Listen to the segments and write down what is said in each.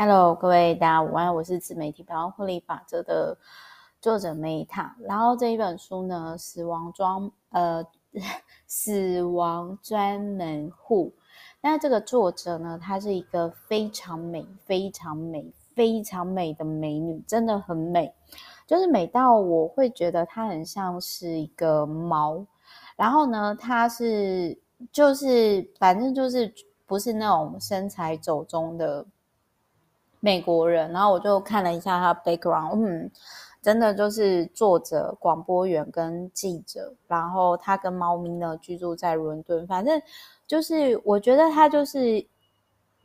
Hello，各位大家午安，我是自媒体百万获利法则的作者 Meta。然后这一本书呢，死亡专呃 死亡专门户。那这个作者呢，她是一个非常美、非常美、非常美的美女，真的很美，就是美到我会觉得她很像是一个猫。然后呢，她是就是反正就是不是那种身材走中的。美国人，然后我就看了一下他 background，嗯，真的就是作者、广播员跟记者，然后他跟猫咪呢居住在伦敦，反正就是我觉得他就是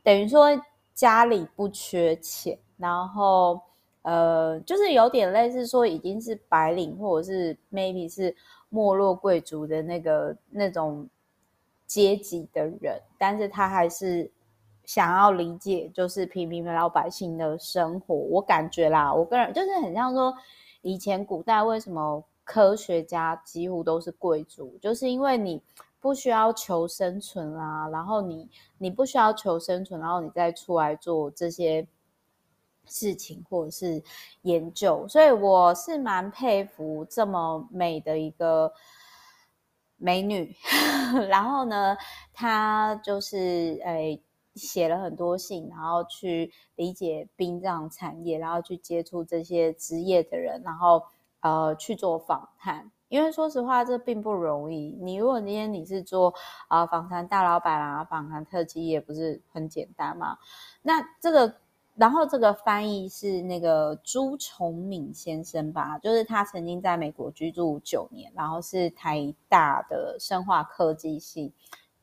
等于说家里不缺钱，然后呃，就是有点类似说已经是白领或者是 maybe 是没落贵族的那个那种阶级的人，但是他还是。想要理解就是平民老百姓的生活，我感觉啦，我个人就是很像说，以前古代为什么科学家几乎都是贵族，就是因为你不需要求生存啊，然后你你不需要求生存，然后你再出来做这些事情或者是研究，所以我是蛮佩服这么美的一个美女，然后呢，她就是诶。写了很多信，然后去理解殡葬产业，然后去接触这些职业的人，然后呃去做访谈。因为说实话，这并不容易。你如果今天你是做啊、呃、访谈大老板啊，访谈特技也不是很简单嘛。那这个，然后这个翻译是那个朱崇敏先生吧，就是他曾经在美国居住九年，然后是台大的生化科技系。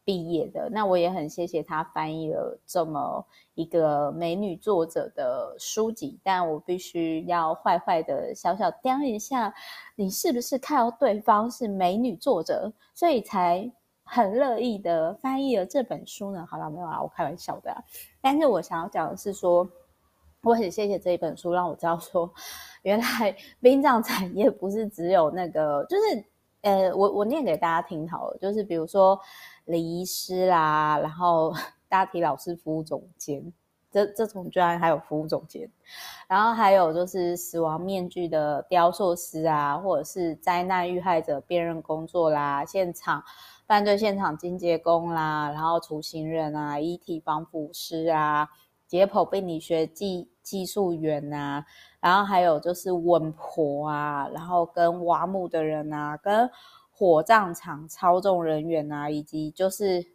毕业的，那我也很谢谢他翻译了这么一个美女作者的书籍，但我必须要坏坏的小小掂一下，你是不是看到对方是美女作者，所以才很乐意的翻译了这本书呢？好了，没有啊，我开玩笑的。但是我想要讲的是说，我很谢谢这一本书，让我知道说，原来殡葬产业不是只有那个，就是呃，我我念给大家听好了，就是比如说。礼仪师啦，然后 大体老师服务总监，这这种居然还有服务总监，然后还有就是死亡面具的雕塑师啊，或者是灾难遇害者辨认工作啦，现场犯罪现场清洁工啦，然后处刑人啊，遗体防腐师啊，解剖病理学技技术员啊，然后还有就是稳婆啊，然后跟挖墓的人啊，跟。火葬场操纵人员啊，以及就是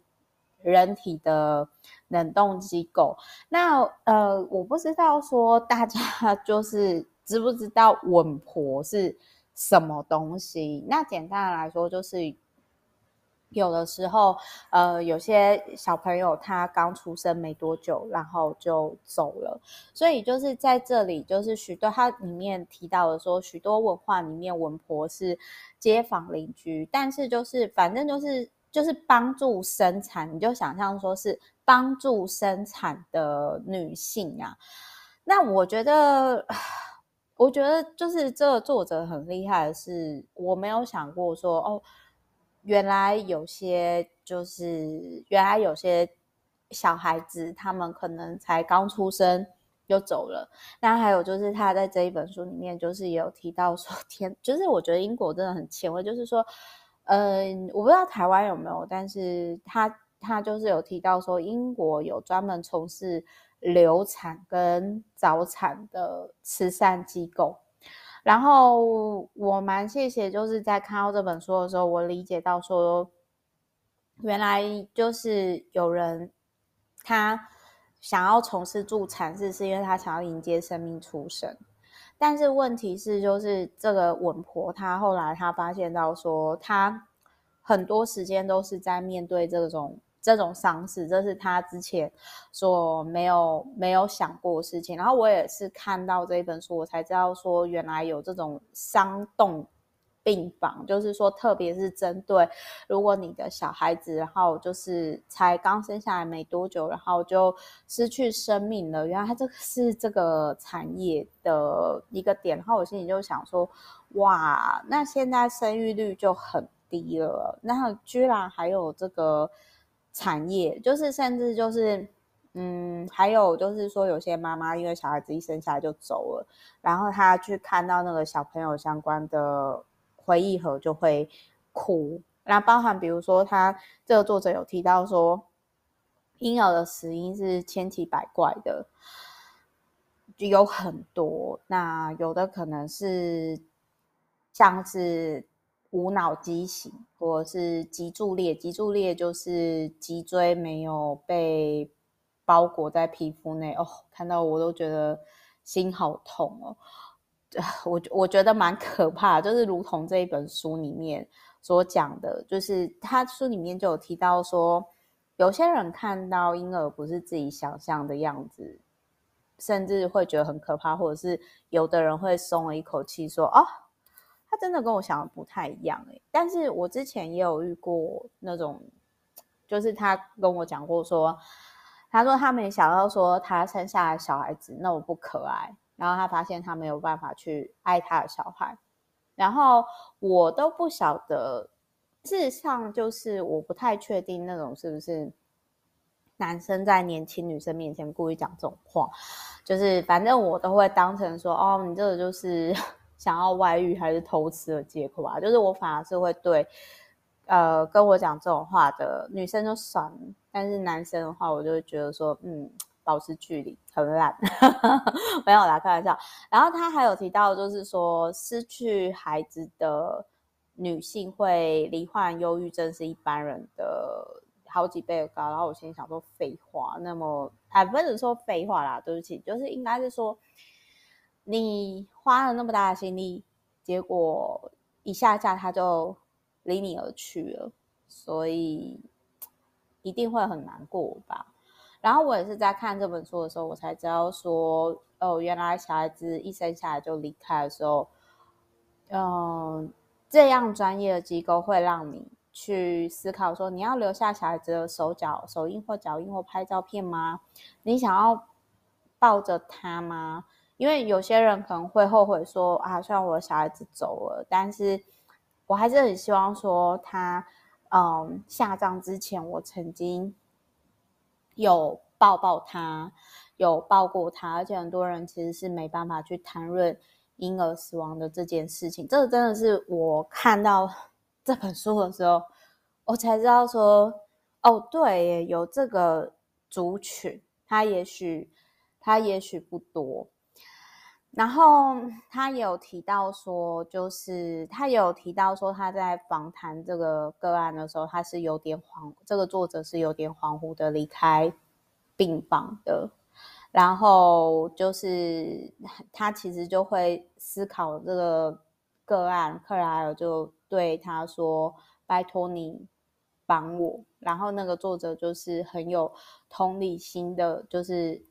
人体的冷冻机构。那呃，我不知道说大家 就是知不知道稳婆是什么东西？那简单来说就是。有的时候，呃，有些小朋友他刚出生没多久，然后就走了，所以就是在这里，就是许多他里面提到的说，许多文化里面，文婆是街坊邻居，但是就是反正就是就是帮助生产，你就想象说是帮助生产的女性啊。那我觉得，我觉得就是这个作者很厉害的是，我没有想过说哦。原来有些就是原来有些小孩子，他们可能才刚出生就走了。那还有就是他在这一本书里面，就是也有提到说，天，就是我觉得英国真的很前卫，就是说，嗯，我不知道台湾有没有，但是他他就是有提到说，英国有专门从事流产跟早产的慈善机构。然后我蛮谢谢，就是在看到这本书的时候，我理解到说，原来就是有人他想要从事助产士，是因为他想要迎接生命出生。但是问题是，就是这个稳婆，她后来她发现到说，她很多时间都是在面对这种。这种伤势，这是他之前所没有没有想过的事情。然后我也是看到这一本书，我才知道说，原来有这种伤冻病房，就是说，特别是针对如果你的小孩子，然后就是才刚生下来没多久，然后就失去生命了。原来他这个是这个产业的一个点。然后我心里就想说，哇，那现在生育率就很低了，那居然还有这个。产业就是，甚至就是，嗯，还有就是说，有些妈妈因为小孩子一生下来就走了，然后她去看到那个小朋友相关的回忆盒就会哭。那包含比如说，他这个作者有提到说，婴儿的死因是千奇百怪的，有很多。那有的可能是像是无脑畸形，或是脊柱裂。脊柱裂就是脊椎没有被包裹在皮肤内哦，看到我都觉得心好痛哦，我我觉得蛮可怕，就是如同这一本书里面所讲的，就是他书里面就有提到说，有些人看到婴儿不是自己想象的样子，甚至会觉得很可怕，或者是有的人会松了一口气说，哦，他真的跟我想的不太一样诶。但是我之前也有遇过那种，就是他跟我讲过说。他说他没想到说他生下来小孩子那么不可爱，然后他发现他没有办法去爱他的小孩，然后我都不晓得，事实上就是我不太确定那种是不是男生在年轻女生面前故意讲这种话，就是反正我都会当成说哦，你这个就是想要外遇还是偷吃的借口啊，就是我反而是会对。呃，跟我讲这种话的女生就算，但是男生的话，我就会觉得说，嗯，保持距离很懒，没有啦，开玩笑。然后他还有提到，就是说失去孩子的女性会罹患忧郁症，是一般人的好几倍的高。然后我心里想说，废话，那么哎，不是说废话啦，对不起，就是应该是说，你花了那么大的心力，结果一下架他就。离你而去了，所以一定会很难过吧。然后我也是在看这本书的时候，我才知道说，哦，原来小孩子一生下来就离开的时候，嗯，这样专业的机构会让你去思考说，你要留下小孩子的手脚、手印或脚印或拍照片吗？你想要抱着他吗？因为有些人可能会后悔说，啊，虽然我的小孩子走了，但是。我还是很希望说他，嗯，下葬之前，我曾经有抱抱他，有抱过他，而且很多人其实是没办法去谈论婴儿死亡的这件事情。这个真的是我看到 这本书的时候，我才知道说，哦，对，有这个族群，他也许他也许不多。然后他也有提到说，就是他有提到说，他在访谈这个个案的时候，他是有点恍，这个作者是有点恍惚的离开病房的。然后就是他其实就会思考这个个案，克莱尔就对他说：“拜托你帮我。”然后那个作者就是很有同理心的，就是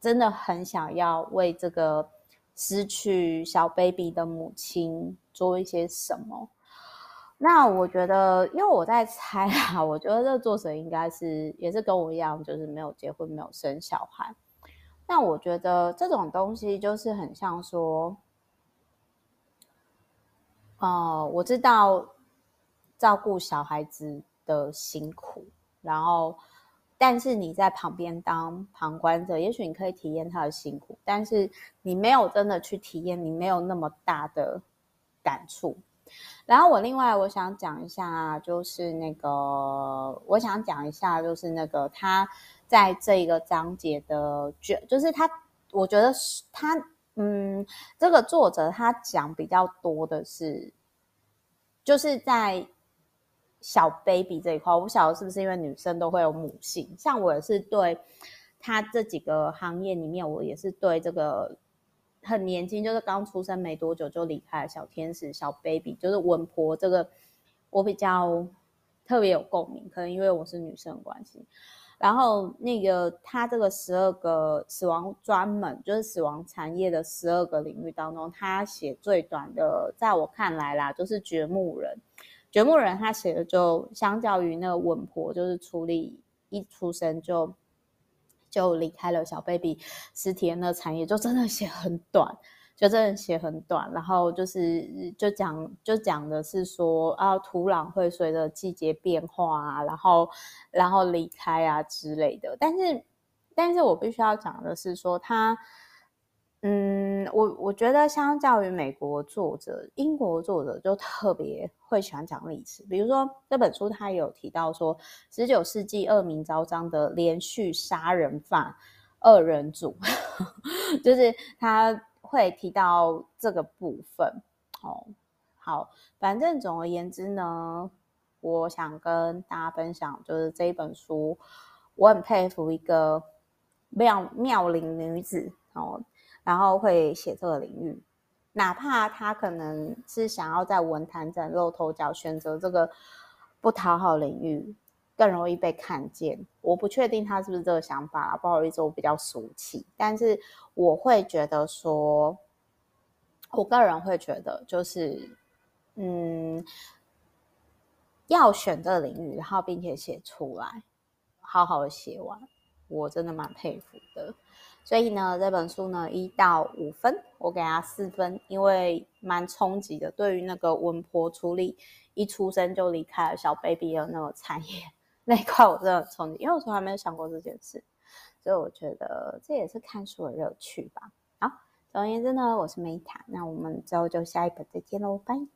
真的很想要为这个。失去小 baby 的母亲做一些什么？那我觉得，因为我在猜啊，我觉得这作者应该是也是跟我一样，就是没有结婚、没有生小孩。那我觉得这种东西就是很像说，呃，我知道照顾小孩子的辛苦，然后。但是你在旁边当旁观者，也许你可以体验他的辛苦，但是你没有真的去体验，你没有那么大的感触。然后我另外我想讲一下，就是那个我想讲一下，就是那个他在这一个章节的卷，就是他，我觉得是他，嗯，这个作者他讲比较多的是，就是在。小 baby 这一块，我不晓得是不是因为女生都会有母性，像我也是对他这几个行业里面，我也是对这个很年轻，就是刚出生没多久就离开的小天使小 baby，就是稳婆这个，我比较特别有共鸣，可能因为我是女生的关系。然后那个他这个十二个死亡专门就是死亡产业的十二个领域当中，他写最短的，在我看来啦，就是掘墓人。掘墓人他写的就相较于那个稳婆，就是处理一出生就就离开了小 baby 尸体的那产业，就真的写很短，就真的写很短。然后就是就讲就讲的是说啊，土壤会随着季节变化啊，然后然后离开啊之类的。但是但是我必须要讲的是说他。嗯，我我觉得相较于美国作者，英国作者就特别会喜欢讲历史。比如说这本书，他有提到说，十九世纪恶名昭彰的连续杀人犯二人组，就是他会提到这个部分。哦，好，反正总而言之呢，我想跟大家分享，就是这一本书，我很佩服一个妙妙龄女子哦。然后会写这个领域，哪怕他可能是想要在文坛崭露头角，选择这个不讨好领域，更容易被看见。我不确定他是不是这个想法，不好意思，我比较俗气。但是我会觉得说，我个人会觉得就是，嗯，要选这个领域，然后并且写出来，好好的写完，我真的蛮佩服的。所以呢，这本书呢，一到五分，我给他四分，因为蛮冲击的。对于那个温婆处理一出生就离开了小 baby 的那个产业 那一块，我真的很冲击，因为我从来没有想过这件事。所以我觉得这也是看书的乐趣吧。好，总而言之呢，我是梅塔那我们之后就下一本再见喽，拜。